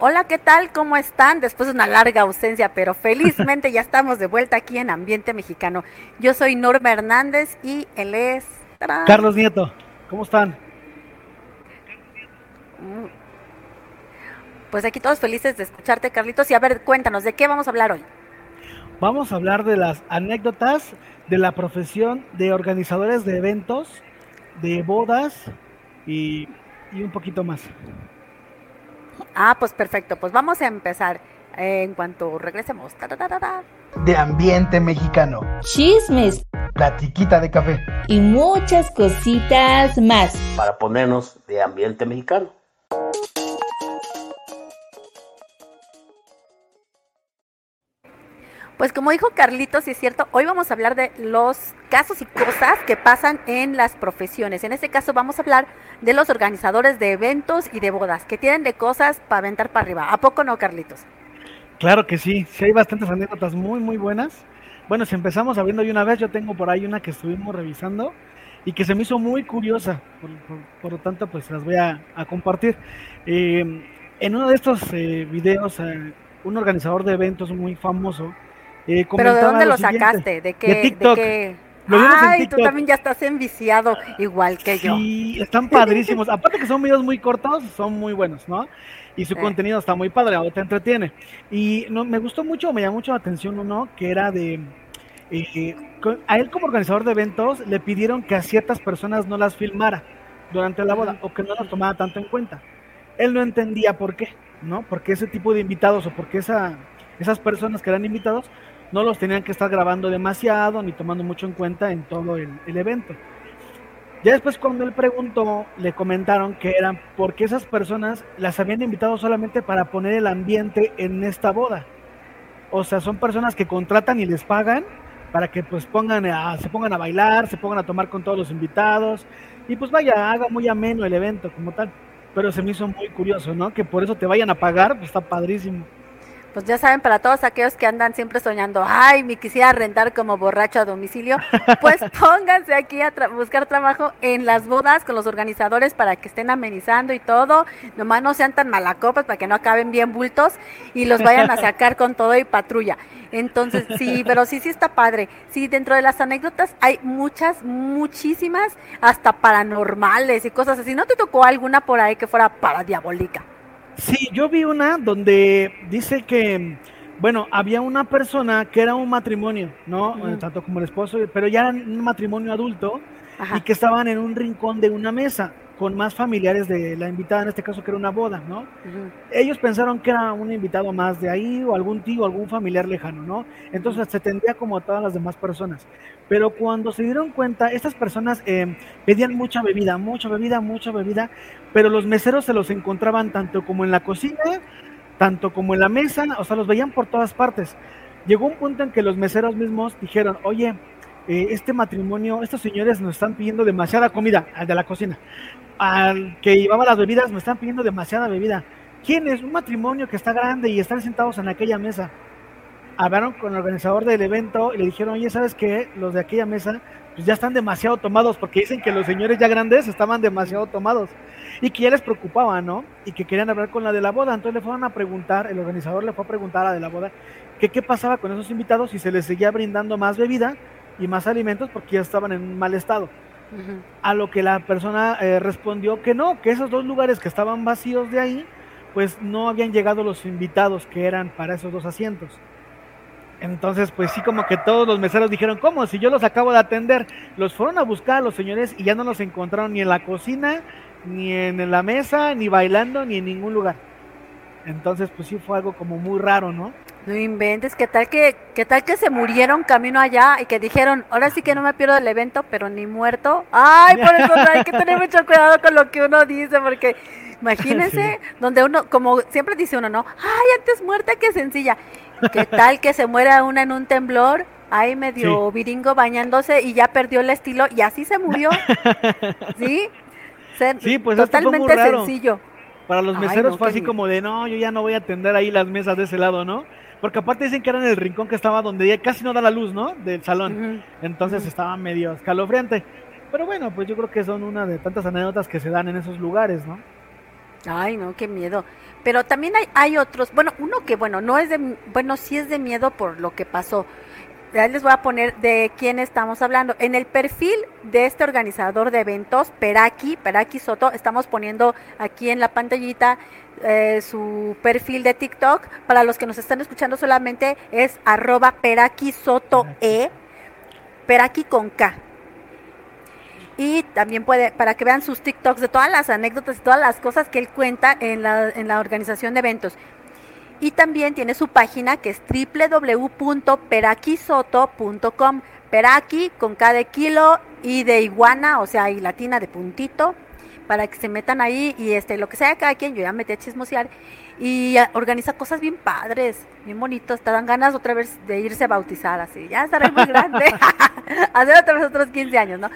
Hola, ¿qué tal? ¿Cómo están? Después de una larga ausencia, pero felizmente ya estamos de vuelta aquí en Ambiente Mexicano. Yo soy Norma Hernández y él es... Carlos Nieto, ¿cómo están? Mm. Pues aquí todos felices de escucharte, Carlitos. Y a ver, cuéntanos, ¿de qué vamos a hablar hoy? Vamos a hablar de las anécdotas de la profesión de organizadores de eventos, de bodas y, y un poquito más. Ah, pues perfecto, pues vamos a empezar en cuanto regresemos. De ambiente mexicano. Chismes. Platiquita de café. Y muchas cositas más. Para ponernos de ambiente mexicano. Pues como dijo Carlitos, y es cierto, hoy vamos a hablar de los casos y cosas que pasan en las profesiones. En este caso vamos a hablar de los organizadores de eventos y de bodas, que tienen de cosas para aventar para arriba. ¿A poco no, Carlitos? Claro que sí, sí hay bastantes anécdotas muy, muy buenas. Bueno, si empezamos sabiendo de una vez, yo tengo por ahí una que estuvimos revisando y que se me hizo muy curiosa, por, lo tanto, pues las voy a, compartir. Eh, en uno de estos eh, videos, eh, un organizador de eventos muy famoso, eh, ¿Pero de dónde lo, sacaste? ¿De qué? De TikTok. Ay, tú también ya estás enviciado, igual que yo. Sí, están padrísimos. Aparte que son videos muy cortos, son muy buenos, ¿no? Y su contenido está muy padre, te entretiene. Y no, me gustó mucho, me llamó mucho la atención uno que era de... Eh, a él como organizador de eventos le pidieron que a ciertas personas no las filmara durante la boda o que no las tomara tanto en cuenta. Él no entendía por qué, ¿no? Porque ese tipo de invitados o porque esa, esas personas que eran invitados no los tenían que estar grabando demasiado ni tomando mucho en cuenta en todo el, evento. Ya después cuando él preguntó, le comentaron que eran porque esas personas las habían invitado solamente para poner el ambiente en esta boda. O sea, son personas que contratan y les pagan para que pues pongan a, se pongan a bailar, se pongan a tomar con todos los invitados y pues vaya, haga muy ameno el evento como tal. Pero se me hizo muy curioso, ¿no? Que por eso te vayan a pagar, pues está padrísimo pues ya saben, para todos aquellos que andan siempre soñando, ay, me quisiera rentar como borracho a domicilio, pues pónganse aquí a buscar trabajo en las bodas con los organizadores para que estén amenizando y todo, nomás no sean tan malacopas para que no acaben bien bultos y los vayan a sacar con todo y patrulla. Entonces, sí, pero sí, sí está padre. Sí, dentro de las anécdotas hay muchas, muchísimas, hasta paranormales y cosas así. ¿No te tocó alguna por ahí que fuera para diabólica? Sí, yo vi una donde dice que, bueno, había una persona que era un matrimonio, ¿no? Tanto como el esposo, pero ya eran un matrimonio adulto y que estaban en un rincón de una mesa con más familiares de la invitada, en este caso que era una boda, ¿no? Ellos pensaron que era un invitado más de ahí o algún tío, algún familiar lejano, ¿no? Entonces se tendría como a todas las demás personas. Pero cuando se dieron cuenta, estas personas eh, pedían mucha bebida, mucha bebida, mucha bebida, pero los meseros se los encontraban tanto como en la cocina, tanto como en la mesa, o sea, los veían por todas partes. Llegó un punto en que los meseros mismos dijeron, oye, eh, este matrimonio, estos señores nos están pidiendo demasiada comida, al de la cocina, al que llevaba las bebidas, me están pidiendo demasiada bebida. ¿Quién es? Un matrimonio que está grande y están sentados en aquella mesa hablaron con el organizador del evento y le dijeron, oye, ¿sabes qué? Los de aquella mesa pues ya están demasiado tomados porque dicen que los señores ya grandes estaban demasiado tomados y que ya les preocupaba, ¿no? Y que querían hablar con la de la boda. Entonces le fueron a preguntar, el organizador le fue a preguntar a la de la boda que qué pasaba con esos invitados si se les seguía brindando más bebida y más alimentos porque ya estaban en un mal estado. A lo que la persona eh, respondió que no, que esos dos lugares que estaban vacíos de ahí, pues no habían llegado los invitados que eran para esos dos asientos. Entonces, pues sí, como que todos los meseros dijeron, ¿cómo? Si yo los acabo de atender, los fueron a buscar a los señores y ya no los encontraron ni en la cocina, ni en la mesa, ni bailando, ni en ningún lugar. Entonces, pues sí fue algo como muy raro, ¿no? No inventes, ¿qué tal que, qué tal que se murieron camino allá y que dijeron, ahora sí que no me pierdo el evento, pero ni muerto? Ay, por eso hay que tener mucho cuidado con lo que uno dice, porque imagínense, donde uno, como siempre dice uno, ¿no? Ay, antes muerta que sencilla. ¿Qué tal que se muera una en un temblor? Ahí medio viringo bañándose y ya perdió el estilo y así se murió. ¿Sí? sí, pues totalmente sencillo. Para los meseros fue así como de, no, yo ya no voy a atender ahí las mesas de ese lado, ¿no? Porque aparte dicen que era en el rincón que estaba donde ya casi no da la luz, ¿no? Del salón. Entonces estaba medio escalofriante. Pero bueno, pues yo creo que son una de tantas anécdotas que se dan en esos lugares, ¿no? Ay, no, qué miedo. Pero también hay, hay otros, bueno, uno que, bueno, no es de, bueno, sí es de miedo por lo que pasó. Ya les voy a poner de quién estamos hablando. En el perfil de este organizador de eventos, Peraki, Peraki Soto, estamos poniendo aquí en la pantallita eh, su perfil de TikTok. Para los que nos están escuchando solamente es arroba Peraki Soto E, Peraki con K. Y también puede, para que vean sus TikToks de todas las anécdotas y todas las cosas que él cuenta en la, en la organización de eventos. Y también tiene su página que es www.peraquisoto.com. Peraki con de kilo y de iguana, o sea, y latina de puntito, para que se metan ahí y este, lo que sea cada quien, yo ya metí a chismosear y organiza cosas bien padres, bien bonitos, te dan ganas otra vez de irse a bautizar así, ya estaré muy grande, hacer otra vez otros 15 años, ¿no?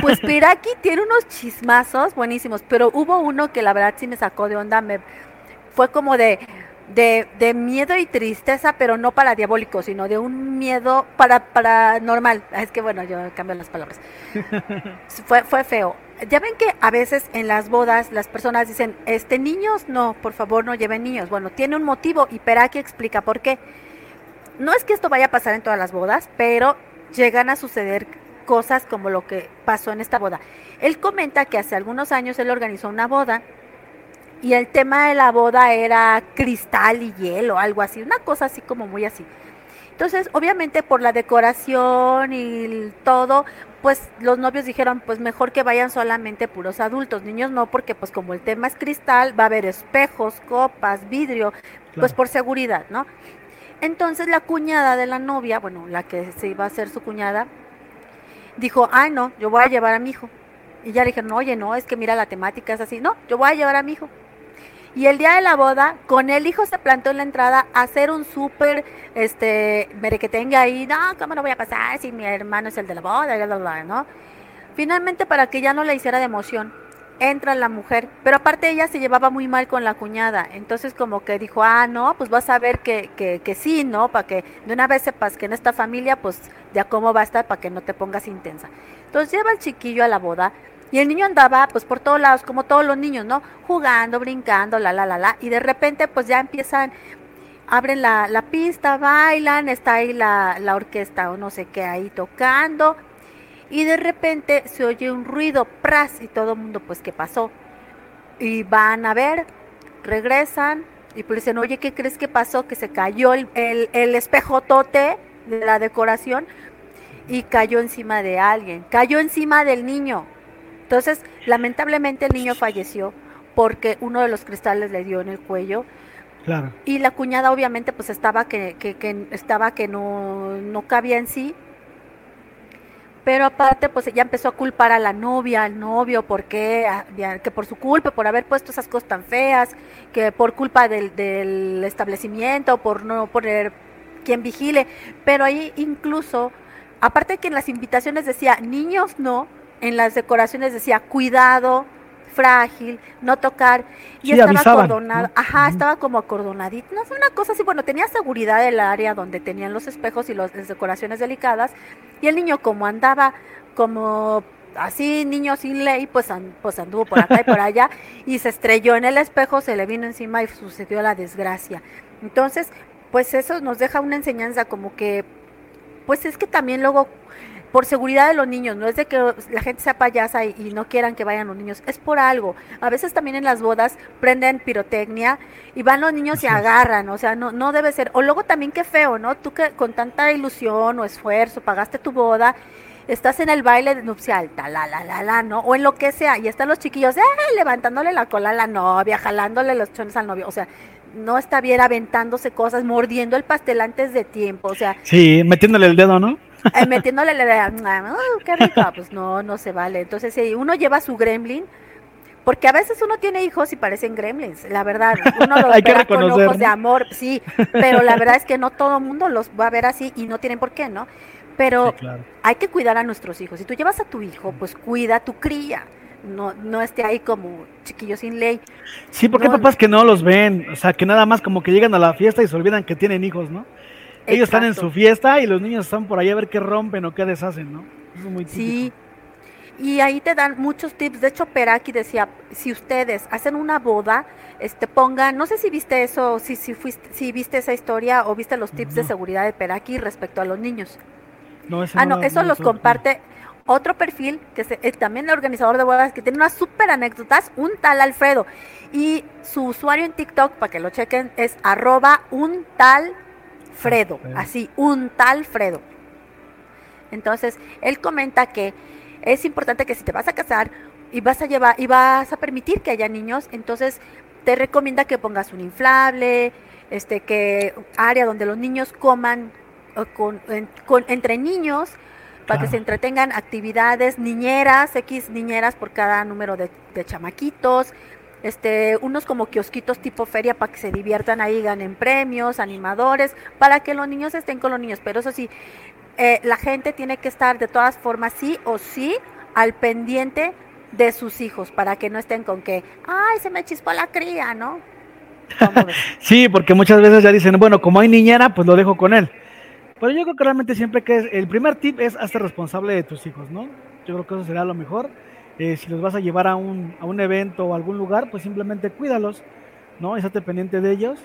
Pues Peraki tiene unos chismazos buenísimos, pero hubo uno que la verdad sí me sacó de onda, me fue como de, de, de, miedo y tristeza, pero no para diabólico, sino de un miedo para, para normal. Es que bueno, yo cambio las palabras. fue, fue feo. Ya ven que a veces en las bodas las personas dicen, este niños, no, por favor no lleven niños. Bueno, tiene un motivo y Peraki explica por qué. No es que esto vaya a pasar en todas las bodas, pero llegan a suceder cosas como lo que pasó en esta boda. Él comenta que hace algunos años él organizó una boda y el tema de la boda era cristal y hielo, algo así, una cosa así como muy así. Entonces, obviamente por la decoración y todo, pues los novios dijeron, pues mejor que vayan solamente puros adultos, niños no, porque pues como el tema es cristal, va a haber espejos, copas, vidrio, pues por seguridad, ¿no? Entonces la cuñada de la novia, bueno, la que se iba a hacer su cuñada, dijo, ay no, yo voy a llevar a mi hijo. Y ya le dijeron, oye, no, es que mira la temática es así, no, yo voy a llevar a mi hijo. Y el día de la boda, con el hijo se plantó en la entrada a hacer un súper, este, merequetengue ahí, no, ¿cómo no voy a pasar si mi hermano es el de la boda? Bla, bla, bla, ¿no? Finalmente, para que ya no le hiciera de emoción, entra la mujer, pero aparte ella se llevaba muy mal con la cuñada, entonces como que dijo, ah, no, pues vas a ver que, que, que sí, ¿no? Para que de una vez sepas que en esta familia, pues ya cómo va a estar para que no te pongas intensa. Entonces lleva al chiquillo a la boda, y el niño andaba pues por todos lados, como todos los niños, ¿no? Jugando, brincando, la, la, la, la. Y de repente pues ya empiezan, abren la, la pista, bailan, está ahí la, la orquesta o no sé qué ahí tocando. Y de repente se oye un ruido, pras, y todo el mundo pues ¿qué pasó? Y van a ver, regresan y pues dicen, oye, ¿qué crees que pasó? Que se cayó el, el, el espejotote de la decoración y cayó encima de alguien, cayó encima del niño. Entonces, lamentablemente el niño falleció porque uno de los cristales le dio en el cuello. Claro. Y la cuñada obviamente pues estaba que, que, que estaba que no, no cabía en sí. Pero aparte pues ella empezó a culpar a la novia, al novio, porque que por su culpa, por haber puesto esas cosas tan feas, que por culpa del, del establecimiento, por no poner quien vigile. Pero ahí incluso, aparte que en las invitaciones decía niños no, en las decoraciones decía cuidado, frágil, no tocar, y Sí, estaba avisaban, acordonado, ¿no? ajá, estaba como acordonadito, no una cosa así, bueno, tenía seguridad del área donde tenían los espejos y los- las decoraciones delicadas, y el niño como andaba como así, niño sin ley, pues, pues anduvo por acá y por allá, y se estrelló en el espejo, se le vino encima y sucedió la desgracia. Entonces, pues eso nos deja una enseñanza como que, pues es que también luego por seguridad de los niños, no es de que la gente sea payasa y, y no quieran que vayan los niños, es por algo. A veces también en las bodas prenden pirotecnia y van los niños y agarran, o sea, no, no debe ser. O luego también qué feo, ¿no? Tú que con tanta ilusión o esfuerzo pagaste tu boda, estás en el baile nupcial, ta, la, la, la, la, ¿no? O en lo que sea, y están los chiquillos, ¡eh! levantándole la cola a la novia, jalándole los chones al novio, o sea, no está bien aventándose cosas, mordiendo el pastel antes de tiempo, o sea, Sí, metiéndole el dedo, ¿no? eh, metiéndole la idea, "Uh, qué rico, pues no, no se vale. Entonces, si uno lleva su gremlin, porque a veces uno tiene hijos y parecen gremlins, la verdad, uno los verá con ojos de amor, sí, pero la verdad es que no todo el mundo los va a ver así y no tienen por qué, ¿no? Pero Sí, claro. hay que cuidar a nuestros hijos. Si tú llevas a tu hijo, pues cuida tu cría. No, no esté ahí como chiquillo sin ley. Sí, porque hay papás que no los ven, o sea, que nada más como que llegan a la fiesta y se olvidan que tienen hijos, ¿no? Ellos están en su fiesta y los niños están por ahí a ver qué rompen o qué deshacen, ¿no? Eso es muy típico. Sí. Y ahí te dan muchos tips. De hecho, Peraki decía, si ustedes hacen una boda, este pongan, no sé si viste eso, si, si, fuiste, si viste esa historia o viste los tips de seguridad de Peraki respecto a los niños. No, ese Ah, no, eso lo los comparte otro perfil, que se- es también el organizador de bodas, que tiene unas súper anécdotas, un tal Alfredo. Y su usuario en TikTok, para que lo chequen, es arroba un tal Fredo. Alfredo. Así, un tal Fredo. Entonces, él comenta que es importante que si te vas a casar y vas a llevar y vas a permitir que haya niños, entonces te recomienda que pongas un inflable, este que área donde los niños coman con, en- con- entre niños para que se entretengan actividades niñeras, X niñeras por cada número de, de chamaquitos, este, unos como kiosquitos tipo feria para que se diviertan ahí, ganen premios, animadores, para que los niños estén con los niños. Pero eso sí, eh, la gente tiene que estar de todas formas, sí o sí, al pendiente de sus hijos, para que no estén con que, ay, se me chispó la cría, ¿no? Sí, porque muchas veces ya dicen, bueno, como hay niñera, pues lo dejo con él. Pero yo creo que realmente siempre que es, el primer tip es hazte responsable de tus hijos, ¿no? Yo creo que eso será lo mejor. Eh, si los vas a llevar a un, a un evento o a algún lugar, pues simplemente cuídalos, ¿no? Estate pendiente de ellos.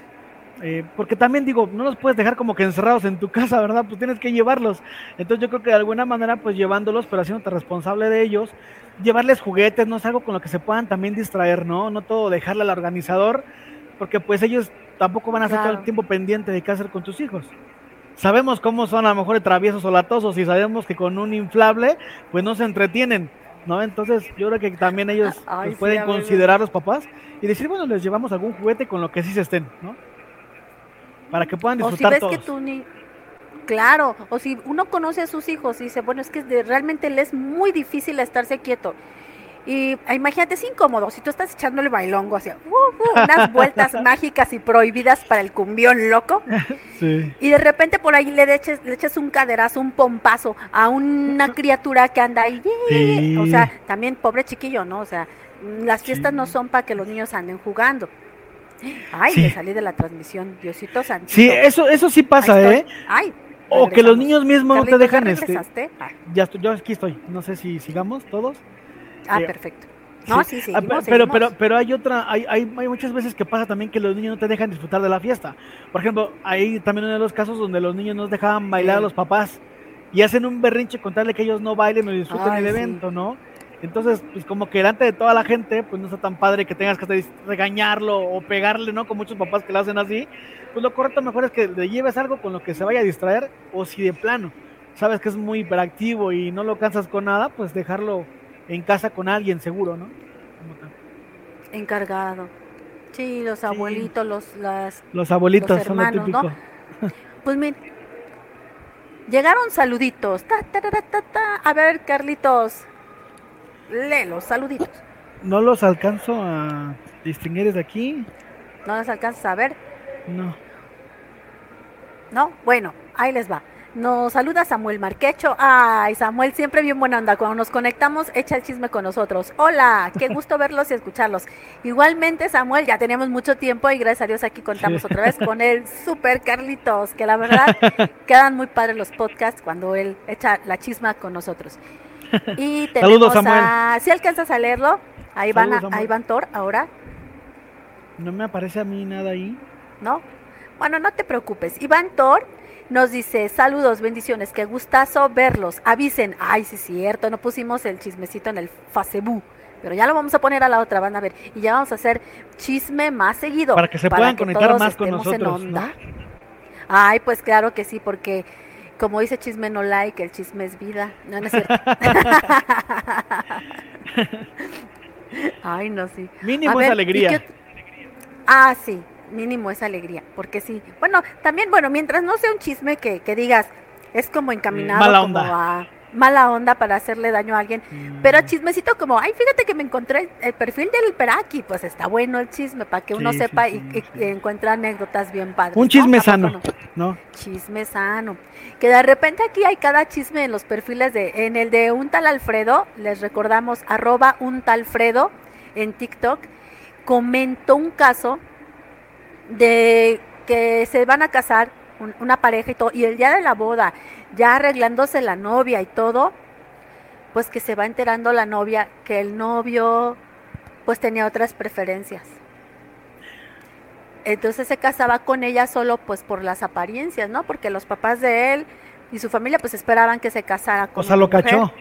Eh, porque también digo, no los puedes dejar como que encerrados en tu casa, ¿verdad? Pues tienes que llevarlos. Entonces yo creo que de alguna manera, pues llevándolos, pero haciéndote responsable de ellos, llevarles juguetes, no es algo con lo que se puedan también distraer, ¿no? No todo dejarle al organizador, porque pues ellos tampoco van a estar todo el tiempo pendiente de qué hacer con tus hijos. Sabemos cómo son a lo mejor traviesos o latosos y sabemos que con un inflable pues no se entretienen, ¿no? Entonces yo creo que también ellos Ay, pues, sí, pueden ver, considerar los papás y decir, bueno, les llevamos algún juguete con lo que sí se estén, ¿no? Para que puedan O si disfrutar ves todos. que ni Claro, o si uno conoce a sus hijos y dice, bueno, es que realmente le es muy difícil estarse quieto. Y ah, imagínate, es incómodo si tú estás echándole bailongo hacia uh, uh, unas vueltas mágicas y prohibidas para el cumbión loco. Sí. Y de repente por ahí le eches, le eches un caderazo, un pompazo a una criatura que anda ahí. Sí. O sea, también pobre chiquillo, ¿no? O sea, las fiestas Sí. no son para que los niños anden jugando. Ay, me salí de la transmisión, Diosito Santito. Sí, eso, eso sí pasa, Ahí ¿eh? estoy. Ay, O que los niños mismos no te Carlitos, ¿ya dejan este. Ah, Ya estoy, yo aquí estoy. No sé si sigamos todos. Ah, perfecto. No, sí, Ah, seguimos, pe- pero, seguimos. pero, pero hay otra, hay, hay, hay muchas veces que pasa también que los niños no te dejan disfrutar de la fiesta. Por ejemplo, hay también uno de los casos donde los niños no dejaban bailar a Sí. los papás y hacen un berrinche contarle que ellos no bailen o disfruten Ay, el sí. evento, ¿no? Entonces, pues como que delante de toda la gente, pues no está tan padre que tengas que regañarlo o pegarle, ¿no? Con muchos papás que lo hacen así. Pues lo correcto mejor es que le lleves algo con lo que se vaya a distraer o si de plano sabes que es muy hiperactivo y no lo cansas con nada, pues dejarlo en casa con alguien seguro, ¿no? Encargado. Sí, los abuelitos, los, las... Los abuelitos Los son lo hermanos, ¿no? Pues mira, llegaron saluditos. Ta, ta, ta. A ver, Carlitos, lee los saluditos. No los alcanzo a distinguir desde aquí. ¿No los alcanzas a ver? No. ¿No? Bueno, ahí les va. Nos saluda Samuel Marquecho. Ay, Samuel, siempre bien buena onda. Cuando nos conectamos, echa el chisme con nosotros. Hola, qué gusto verlos y escucharlos. Igualmente, Samuel, ya tenemos mucho tiempo y gracias a Dios aquí contamos Sí. otra vez con el super Carlitos, que la verdad quedan muy padres los podcasts cuando él echa la chisma con nosotros. Y tenemos Saludos, Samuel. a... Si alcanzas a leerlo, ahí van, a, Saludos, van Thor ahora. No me aparece a mí nada ahí. ¿no? Bueno, no te preocupes. Iván Thor nos dice, saludos, bendiciones, qué gustazo verlos. Avisen, ay, sí es cierto, no pusimos el chismecito en el Facebook, pero ya lo vamos a poner a la otra, van a ver. Y ya vamos a hacer chisme más seguido. Para que se puedan conectar todos más con estemos en nosotros, onda. ¿no? Ay, pues claro que sí, porque como dice chisme no like, el chisme es vida. No, no es cierto. Ay, no, sí. Mínimo A es ver, ¿y alegría. qué Ah, sí, mínimo es alegría, porque sí. Bueno, también, bueno, mientras no sea un chisme que, que digas, es como encaminado mala como onda. a mala onda para hacerle daño a alguien. Mm, Pero chismecito como, ay, fíjate que me encontré el perfil del Peraki, pues está bueno el chisme para que uno Sí, sepa sí, y, sí, y- anécdotas bien padres. Un chisme ¿A poco sano, no? ¿no? Chisme sano. Que de repente aquí hay cada chisme en los perfiles de, en el de un tal Alfredo, les recordamos, arroba un tal Fredo en TikTok, comentó un caso de que se van a casar un- una pareja y todo, y el día de la boda, ya arreglándose la novia y todo, pues que se va enterando la novia que el novio pues tenía otras preferencias. Entonces se casaba con ella solo pues por las apariencias, ¿no? Porque los papás de él y su familia pues esperaban que se casara con O sea, lo mujer. cachó.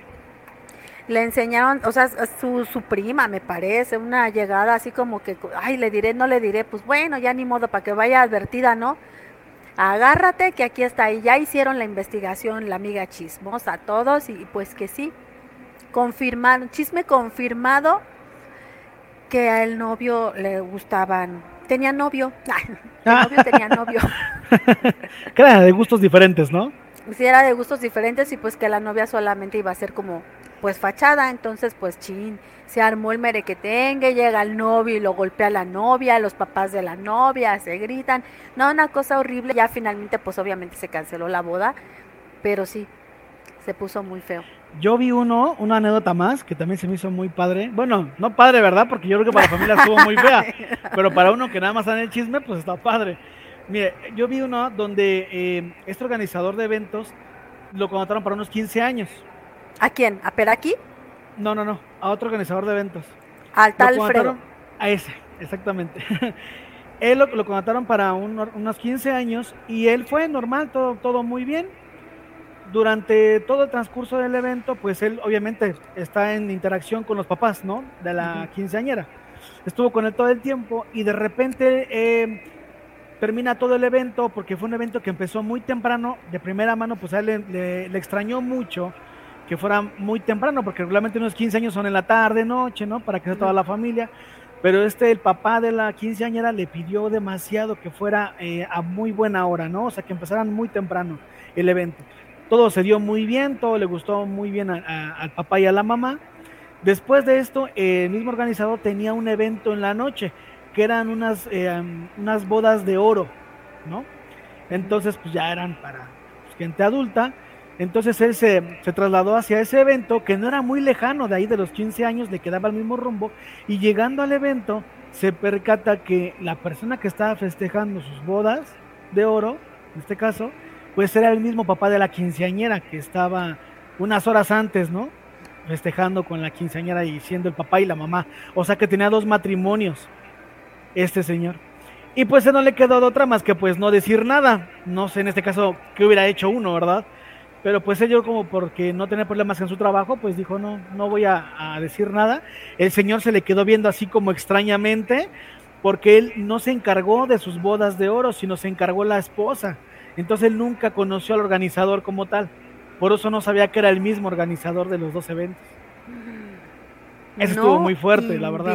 Le enseñaron, o sea, su, su prima me parece, una llegada así como que, ay, le diré, no le diré, pues bueno, ya ni modo, para que vaya advertida, ¿no? Agárrate que aquí está, y ya hicieron la investigación, la amiga chismosa, todos, y pues que sí, confirmaron, chisme confirmado que a el novio le gustaban, tenía novio, el novio tenía novio. Que era de gustos diferentes, ¿no? si era de gustos diferentes y pues que la novia solamente iba a ser como pues fachada, entonces pues chin, se armó el merequetengue, llega el novio y lo golpea a la novia, los papás de la novia se gritan, no, una cosa horrible, ya finalmente pues obviamente se canceló la boda, pero sí, se puso muy feo. Yo vi uno, una anécdota más, que también se me hizo muy padre. Bueno, no padre, ¿verdad? Porque yo creo que para la familia estuvo muy fea. Pero para uno que nada más en el chisme, pues está padre. Mire, yo vi uno donde eh, este organizador de eventos lo contrataron para unos 15 años. ¿A quién? ¿A Peraki? No, no, no, a otro organizador de eventos. Al tal contrataron Fredo. A ese, exactamente. él lo, lo contrataron para un- unos 15 años y él fue normal, todo, todo muy bien. Durante todo el transcurso del evento, pues él obviamente está en interacción con los papás, ¿no? De la quinceañera. Estuvo con él todo el tiempo y de repente eh, termina todo el evento porque fue un evento que empezó muy temprano. De primera mano, pues a él le, le- le extrañó mucho que fuera muy temprano, porque regularmente unos 15 años son en la tarde, noche, ¿no? Para que sea toda la familia. Pero este, el papá de la quinceañera le pidió demasiado que fuera eh, a muy buena hora, ¿no? O sea, que empezaran muy temprano el evento. Todo se dio muy bien, todo le gustó muy bien a- a- al papá y a la mamá. Después de esto, eh, el mismo organizador tenía un evento en la noche, que eran unas, eh, unas bodas de oro, ¿no? Entonces, pues ya eran para pues, gente adulta. Entonces él se, trasladó hacia ese evento, que no era muy lejano de ahí, de los 15 años, le quedaba el mismo rumbo. Y llegando al evento, se percata que la persona que estaba festejando sus bodas de oro, en este caso, pues era el mismo papá de la quinceañera que estaba unas horas antes, ¿no? Festejando con la quinceañera y siendo el papá y la mamá. O sea que tenía dos matrimonios este señor. Y pues no le quedó de otra más que pues no decir nada. No sé en este caso qué hubiera hecho uno, ¿verdad? Pero pues ello como porque no tenía problemas en su trabajo, pues dijo no, no voy a, a decir nada. El señor se le quedó viendo así como extrañamente porque él no se encargó de sus bodas de oro, sino se encargó la esposa. Entonces él nunca conoció al organizador como tal. Por eso no sabía que era el mismo organizador de los dos eventos. Eso estuvo muy fuerte, la verdad.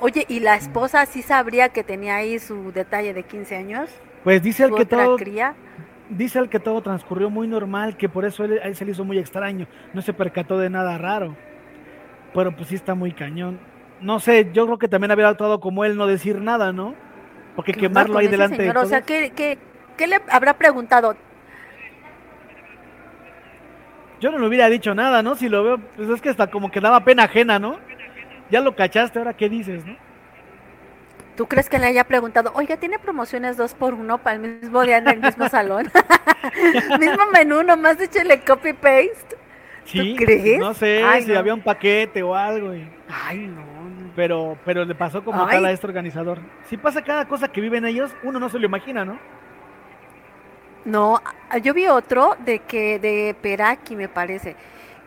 Oye, ¿y la esposa sí sabría que tenía ahí su detalle de 15 años? Pues dice el ¿Su que todo, cría? Dice el que todo transcurrió muy normal, que por eso él- él se le hizo muy extraño, no se percató de nada raro. Pero pues sí está muy cañón. No sé, yo creo que también había actuado como él no decir nada, ¿no? Porque ¿Qué onda quemarlo ahí delante señor? de O sea, todos. ¿qué, qué, qué le habrá preguntado? Yo no le hubiera dicho nada, ¿no? Si lo veo, pues es que hasta como que daba pena ajena, ¿no? Ya lo cachaste, ahora qué dices, ¿no? ¿Tú crees que le haya preguntado, oiga, tiene promociones dos por uno para el mismo día en el mismo salón? mismo menú, nomás échale copy-paste. Sí, crees? no sé Ay, si no. había un paquete o algo. y- Ay, no. no. pero, pero le pasó como Ay. tal a este organizador. Si pasa cada cosa que viven ellos, uno no se lo imagina, ¿no? No, a- yo vi otro de que de Peraki me parece,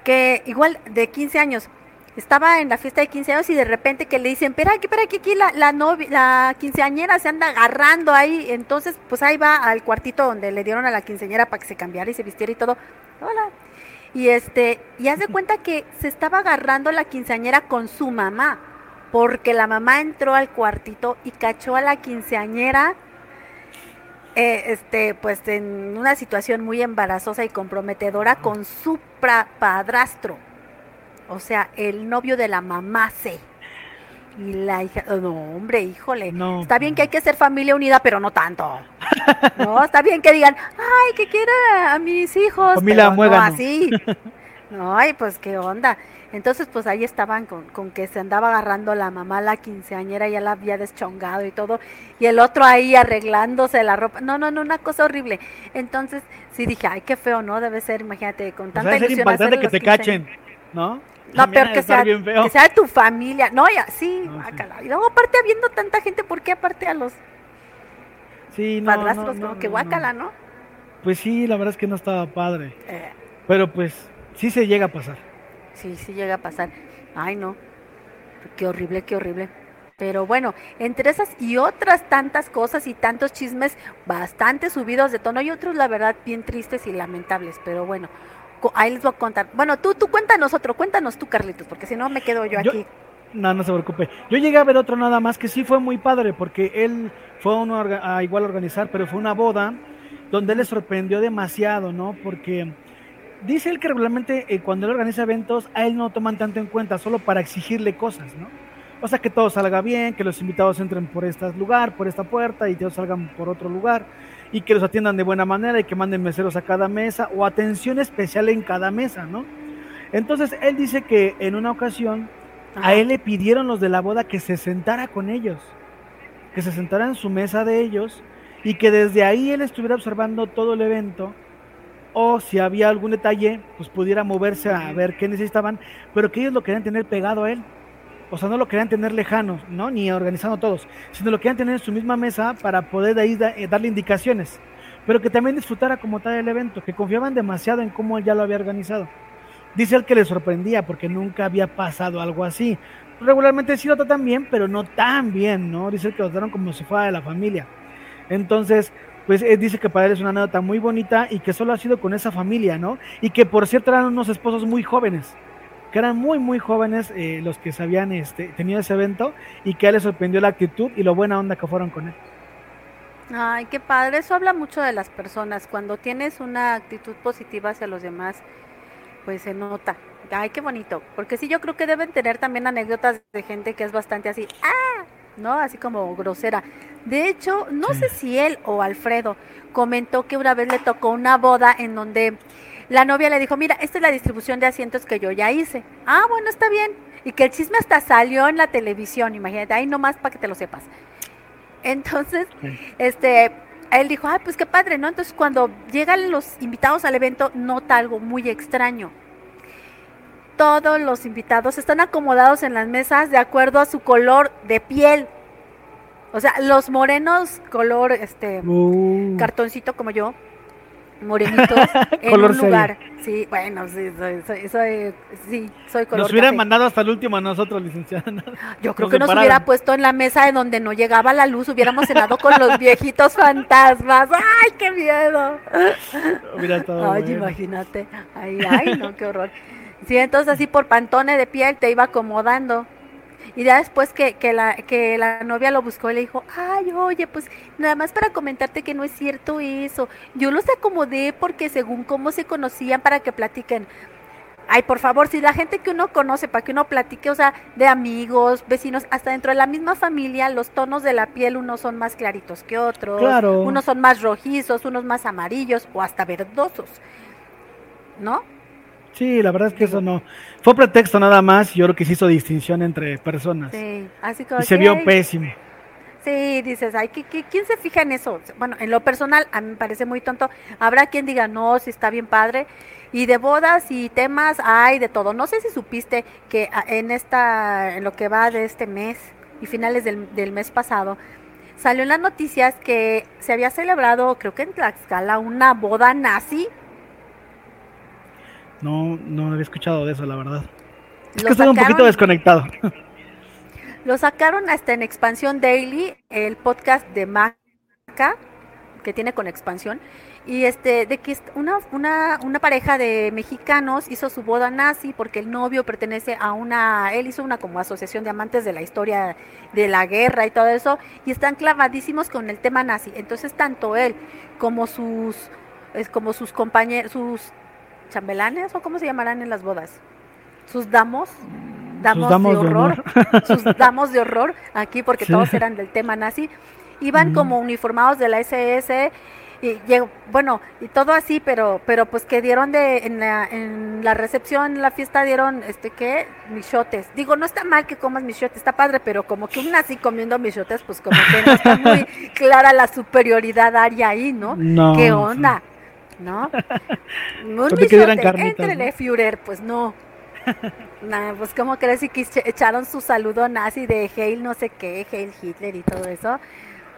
que igual de 15 años, estaba en la fiesta de 15 años y de repente que le dicen, Peraki, Peraki, aquí la, la, novia, la quinceañera se anda agarrando ahí, entonces pues ahí va al cuartito donde le dieron a la quinceañera para que se cambiara y se vistiera y todo, hola, y este, y haz de cuenta que se estaba agarrando la quinceañera con su mamá, porque la mamá entró al cuartito y cachó a la quinceañera eh, este, pues en una situación muy embarazosa y comprometedora con su padrastro, o sea, el novio de la mamá C. Y la hija, no, hombre, híjole. No. Está bien que hay que ser familia unida, pero no tanto. No, está bien que digan, ay, que quiera a mis hijos. Familia pero no así. Ay, pues qué onda. Entonces, pues ahí estaban con, con que se andaba agarrando la mamá, la quinceañera, ya la había deschongado y todo, y el otro ahí arreglándose la ropa. No, no, no, una cosa horrible. Entonces, sí dije, ay, qué feo, ¿no? Debe ser, imagínate, con Pues tanta debe ser ilusión hacerle que te 15 cachen. ¿no? No, de que sea, bien feo. que sea de tu familia. No, ya, sí, No, sí. guácala. Y luego, aparte, habiendo tanta gente, ¿por qué aparte a los Sí, no, padrastros? no, como que guácala, no. Pues sí, la verdad es que no estaba padre. Eh, Pero pues sí se llega a pasar. sí, sí llega a pasar. Ay, no. Qué horrible, qué horrible. Pero bueno, entre esas y otras tantas cosas y tantos chismes bastante subidos de tono y otros, la verdad, bien tristes y lamentables. Pero bueno, ahí les voy a contar. Bueno, tú, tú cuéntanos otro, cuéntanos tú, Carlitos, porque si no me quedo yo Yo- aquí. No, no se preocupe. Yo llegué a ver otro nada más que sí fue muy padre porque él fue uno a igual a organizar, pero fue una boda donde él le sorprendió demasiado, ¿no? Porque dice él que regularmente eh, cuando él organiza eventos a él no toman tanto en cuenta, solo para exigirle cosas, ¿no? O sea, que todo salga bien, que los invitados entren por este lugar, por esta puerta y todos salgan por otro lugar y que los atiendan de buena manera y que manden meseros a cada mesa o atención especial en cada mesa, ¿no? Entonces él dice que en una ocasión Ajá. a él le pidieron los de la boda que se sentara con ellos, que se sentara en su mesa de ellos y que desde ahí él estuviera observando todo el evento o si había algún detalle, pues pudiera moverse a ver qué necesitaban, pero que ellos lo querían tener pegado a él. O sea, no lo querían tener lejano, ¿no? Ni organizando todos, sino lo querían tener en su misma mesa para poder de ahí eh, darle indicaciones, pero que también disfrutara como tal el evento, que confiaban demasiado en cómo él ya lo había organizado. Dice él que le sorprendía porque nunca había pasado algo así. Regularmente sí lo tratan bien, pero no tan bien, ¿no? Dice él que lo trataron como si fuera de la familia. Entonces, pues él dice que para él es una anécdota muy bonita y que solo ha sido con esa familia, ¿no? Y que por cierto eran unos esposos muy jóvenes, que eran muy, muy jóvenes eh, los que se habían este, tenido ese evento y que a él le sorprendió la actitud y lo buena onda que fueron con él. Ay, qué padre. Eso habla mucho de las personas. Cuando tienes una actitud positiva hacia los demás, pues se nota. Ay, qué bonito. Porque sí, yo creo que deben tener también anécdotas de gente que es bastante así, ah, ¿no? Así como grosera. De hecho, no Sí. sé si él o Alfredo comentó que una vez le tocó una boda en donde la novia le dijo, mira, esta es la distribución de asientos que yo ya hice. Ah, bueno, está bien. Y que el chisme hasta salió en la televisión, imagínate, ahí nomás para que te lo sepas. Entonces, este, él dijo, ay, pues qué padre, ¿no? Entonces cuando llegan los invitados al evento, nota algo muy extraño. Todos los invitados están acomodados en las mesas de acuerdo a su color de piel. O sea, los morenos, color, este, Uh, cartoncito como yo, morenitos, en Color un serio. lugar. Sí, bueno, sí, soy, soy, soy- sí, soy color nos hubieran café. mandado hasta el último a nosotros, licenciada. Yo creo Nos que nos separaron. hubiera puesto en la mesa de donde no llegaba la luz, hubiéramos cenado con los viejitos fantasmas. ¡Ay, qué miedo! Hubiera estado Ay, bueno. imagínate. Ay, ay, no, qué horror. Sí, entonces así por pantone de piel te iba acomodando. Y ya después que, que, la, que la novia lo buscó y le dijo, ay, oye, pues nada más para comentarte que no es cierto eso. Yo los acomodé porque según cómo se conocían para que platiquen. Ay, por favor, si la gente que uno conoce, para que uno platique, o sea, de amigos, vecinos, hasta dentro de la misma familia, los tonos de la piel unos son más claritos que otros, Claro. unos son más rojizos, unos más amarillos o hasta verdosos, ¿no? Sí, la verdad es que eso no. Fue pretexto nada más. Yo creo que se hizo distinción entre personas. Sí, así como y se vio ay, pésimo. Sí, dices, ay, ¿qué, qué- quién se fija en eso? Bueno, en lo personal, a mí me parece muy tonto. Habrá quien diga, no, si está bien padre. Y de bodas y temas hay de todo. No sé si supiste que ah, en esta, en lo que va de este mes y finales del, del mes pasado, salió en las noticias que se había celebrado, creo que en Tlaxcala, una boda nazi. No, no había escuchado de eso, la verdad. Es Lo que estoy un poquito desconectado. Lo sacaron hasta en Expansión Daily, el podcast de Maca, que tiene con Expansión, y este, de que una, una, una pareja de mexicanos hizo su boda nazi porque el novio pertenece a una, él hizo una como asociación de amantes de la historia de la guerra y todo eso, y están clavadísimos con el tema nazi. Entonces tanto él como sus, es como sus compañeros, sus chambelanes, o cómo se llamarán en las bodas, sus damos, damos, damos de de horror, sus damos de horror aquí porque Sí. todos eran del tema nazi. Iban Mm. como uniformados de la SS y bueno y todo así pero pero pues que dieron de en la, en la recepción en la fiesta dieron este qué michotes. Digo no está mal que comas michotes está padre pero como que un nazi comiendo michotes pues como que no está muy clara la superioridad aria ahí no No, qué sí. No un Pues que dieran michote carnitas, entre ¿no? Führer pues no Nah, pues como crees y que echaron su saludo nazi de Heil no sé qué, Heil Hitler y todo eso.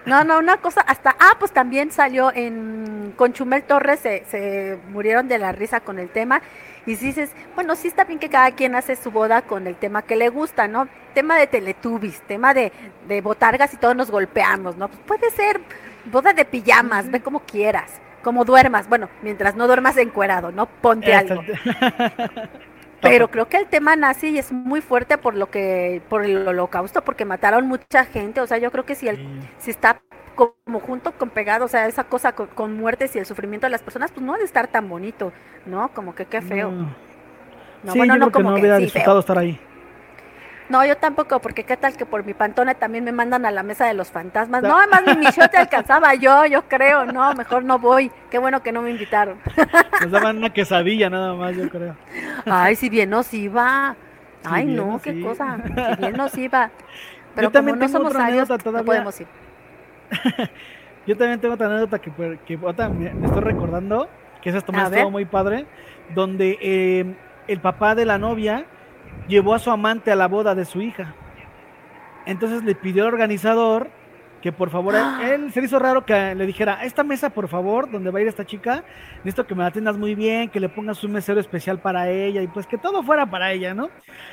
No, no, una cosa, hasta, ah, pues también salió en, con Chumel Torres, se, se murieron de la risa con el tema, y dices, bueno, sí está bien que cada quien hace su boda con el tema que le gusta, ¿no? Tema de Teletubbies, tema de, de botargas y todos nos golpeamos, ¿no? Pues puede ser boda de pijamas, ve como quieras, como duermas, bueno, mientras no duermas encuerado, ¿no? Ponte algo. Pero creo que el tema nazi es muy fuerte por lo que, por el holocausto, porque mataron mucha gente. O sea, yo creo que si el, si está como junto con pegado, o sea, esa cosa con, muertes y el sufrimiento de las personas, pues no ha de estar tan bonito, ¿no? Como que qué feo. No, bueno, no como que no hubiera disfrutado estar ahí. No, yo tampoco, porque qué tal que por mi pantone también me mandan a la mesa de los fantasmas. No, además ni mi show te alcanzaba yo, yo creo. No, mejor no voy. Qué bueno que no me invitaron. Nos daban una quesadilla nada más, yo creo. Ay, si bien nos iba. Ay, no, qué cosa. Si bien nos iba. Pero yo también no somos años, no podemos ir. yo también tengo otra anécdota que, que me estoy recordando, que esa también estuvo muy padre, donde eh, el papá de la novia llevó a su amante a la boda de su hija. Entonces le pidió al organizador que por favor, él, se le hizo raro que le dijera, esta mesa por favor, donde va a ir esta chica, necesito que me la atiendas muy bien, que le pongas un mesero especial para ella y pues que todo fuera para ella, ¿no?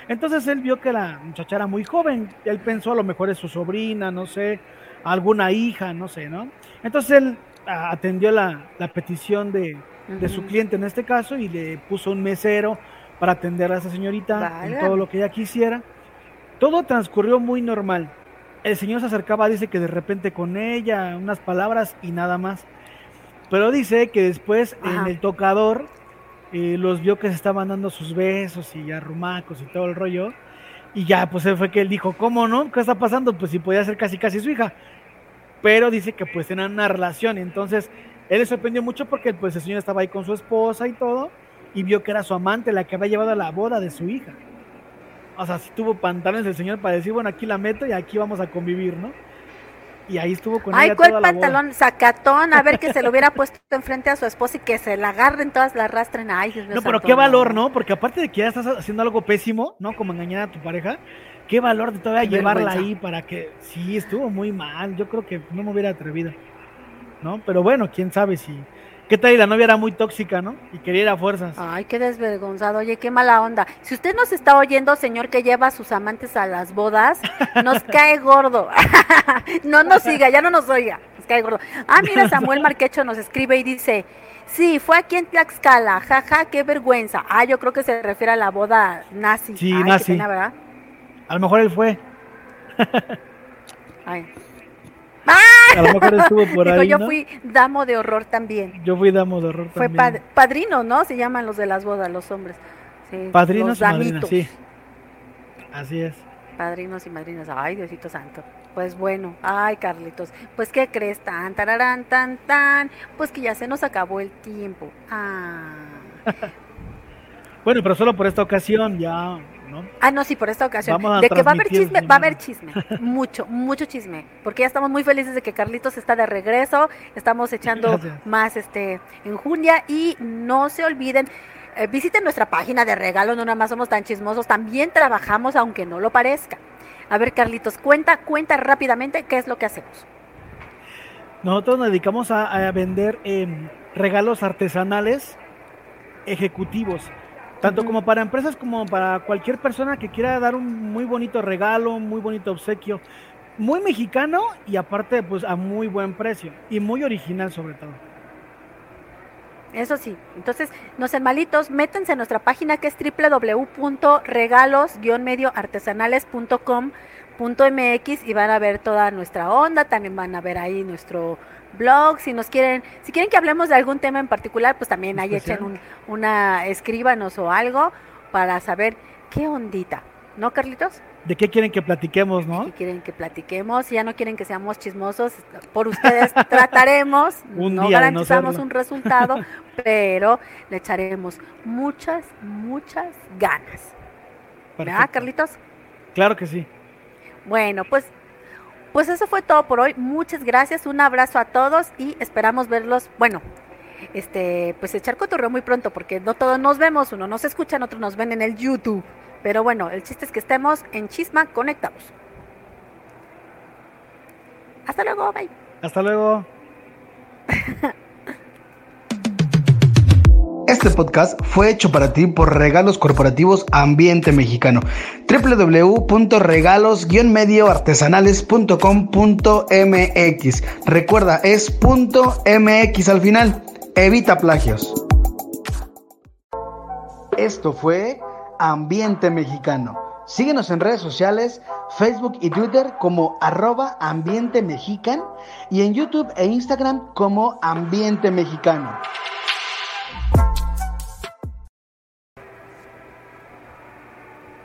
Entonces él vio que la muchacha era muy joven, él pensó a lo mejor es su sobrina, no sé, alguna hija, no sé, ¿no? Entonces él atendió la, petición de, su cliente en este caso y le puso un mesero, para atender a esa señorita en todo lo que ella quisiera. Todo transcurrió muy normal. El señor se acercaba, dice que de repente con ella, unas palabras y nada más. Pero dice que después en el tocador eh, los vio que se estaban dando sus besos y arrumacos y todo el rollo. Y ya, pues fue que él dijo, ¿cómo no? ¿Qué está pasando? Pues si podía ser casi casi su hija. Pero dice que pues tenían una relación. Entonces, él le sorprendió mucho porque pues el señor estaba ahí con su esposa y todo y vio que era su amante la que había llevado a la boda de su hija. O sea, si tuvo pantalones el señor para decir, bueno, aquí la meto y aquí vamos a convivir, ¿no? Y ahí estuvo con Ay, ¿cuál pantalón? Sacatón, a ver que se lo hubiera puesto enfrente a su esposa y que se la agarren todas, la arrastren. Ay, Dios No, pero qué valor, ¿no? Porque aparte de que ya estás haciendo algo pésimo, ¿no? Como engañar a tu pareja, qué valor de todavía llevarla ahí para que. Sí, estuvo muy mal. Yo creo que no me hubiera atrevido, ¿no? Pero bueno, quién sabe si ¿Qué tal? Y la novia era muy tóxica, ¿no? Y quería ir a fuerzas. Ay, qué desvergonzado. Oye, qué mala onda. Si usted nos está oyendo, señor, que lleva a sus amantes a las bodas, nos cae gordo. no nos siga, ya no nos oiga. Nos cae gordo. Ah, mira, Samuel Marquecho nos escribe y dice, sí, fue aquí en Tlaxcala. Jaja, qué vergüenza. Ah, yo creo que se refiere a la boda nazi. Sí, nazi. ¿verdad? A lo mejor él fue. Ay. A lo mejor estuvo por ahí. Yo fui damo de horror también. Yo fui damo de horror Fue también. Fue padrino, ¿no? Se llaman los de las bodas, los hombres. Sí, Padrinos y madrinas, sí. Así es. Padrinos y madrinas. Ay, Diosito Santo. Pues bueno, ay, Carlitos. Pues, ¿qué crees? Tan, tararán, tan, tan. Pues que ya se nos acabó el tiempo. Ah. bueno, pero solo por esta ocasión, ya Ah, no, sí, por esta ocasión. de que va a haber chisme, va a haber chisme. mucho, mucho chisme. Porque ya estamos muy felices de que Carlitos está de regreso. Estamos echando más este en Junia. Y no se olviden, eh, visiten nuestra página de regalo, no nada más somos tan chismosos, también trabajamos aunque no lo parezca. A ver, Carlitos, cuenta, cuenta rápidamente qué es lo que hacemos. Nosotros nos dedicamos a, vender em, regalos artesanales ejecutivos tanto como para empresas como para cualquier persona que quiera dar un muy bonito regalo, un muy bonito obsequio, muy mexicano y aparte pues a muy buen precio. Y muy original sobre todo. Eso sí, entonces no sean malitos, métanse a nuestra página que es www.regalos-medioartesanales.com.mx y van a ver toda nuestra onda, también van a ver ahí nuestro blog, si nos quieren, si quieren que hablemos de algún tema en particular, pues también ahí echen un, una, escríbanos o algo para saber qué ondita, ¿no, Carlitos? ¿De qué quieren que platiquemos, no? ¿De qué quieren que platiquemos? Si ya no quieren que seamos chismosos, por ustedes trataremos, no garantizamos un resultado, pero le echaremos muchas, muchas ganas. ¿Verdad, Carlitos? Claro que sí. Bueno, pues pues eso fue todo por hoy. Muchas gracias, un abrazo a todos y esperamos verlos. Bueno, este, pues echar cotorreo muy pronto, porque no todos nos vemos, uno nos escucha, otros nos ven en el YouTube. Pero bueno, el chiste es que estemos en Chisma conectados. Hasta luego, bye. Hasta luego. Este podcast fue hecho para ti por Regalos Corporativos Ambiente Mexicano. www.regalos-medioartesanales.com.mx. Recuerda, es punto .mx al final. Evita plagios. Esto fue Ambiente Mexicano. Síguenos en redes sociales, Facebook y Twitter como arroba ambiente mexican y en YouTube e Instagram como ambiente mexicano.